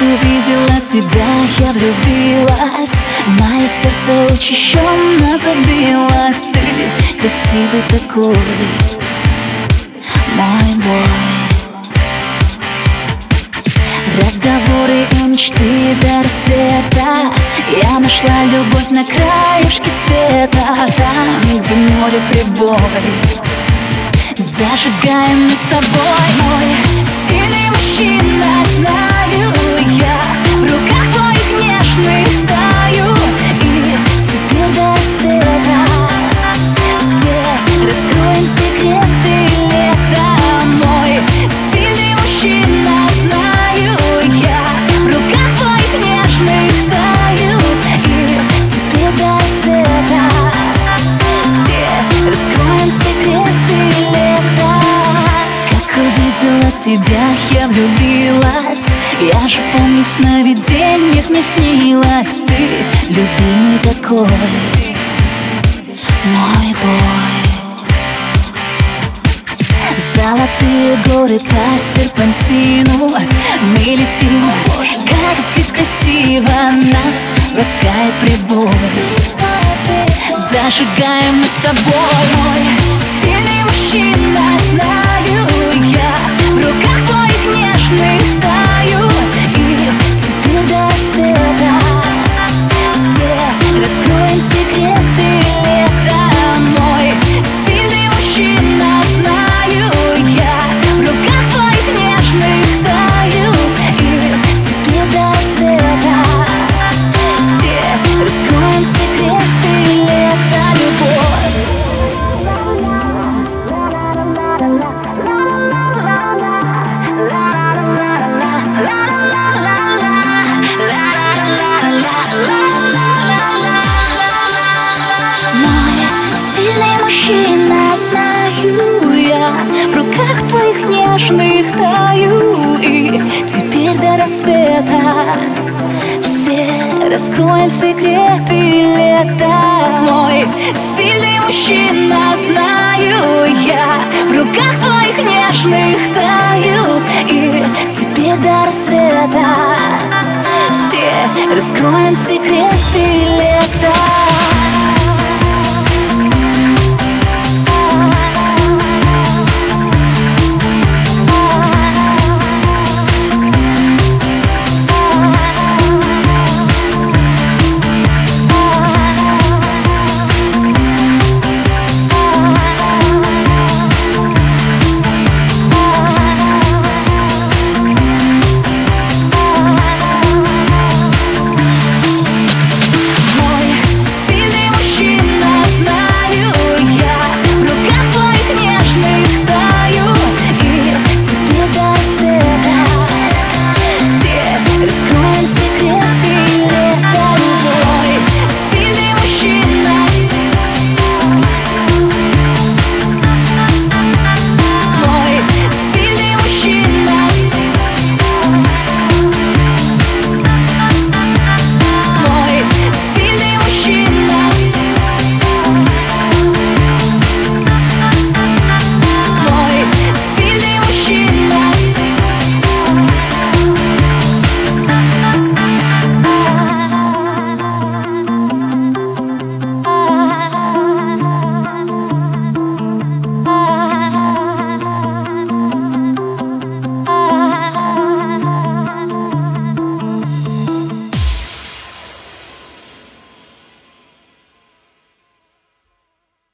Увидела тебя, я влюбилась. Мое сердце учащенно забилось. Ты красивый такой, мой бой. Разговоры и мечты до рассвета. Я нашла любовь на краешке света. Там, где море прибой Зажигаем мы с тобой. Мой сильный мужчина, знаю Увидела тебя, я влюбилась. Я же помню, в сновидениях мне снилась. Ты любимый такой, мой бой. Золотые горы по серпантину Мы летим, как здесь красиво Нас ласкает прибой. Зажигаем мы с тобой нежных таю И теперь до рассвета Все раскроем секреты лета. Мой сильный мужчина, знаю я В руках твоих нежных таю И теперь до рассвета Все раскроем секреты лета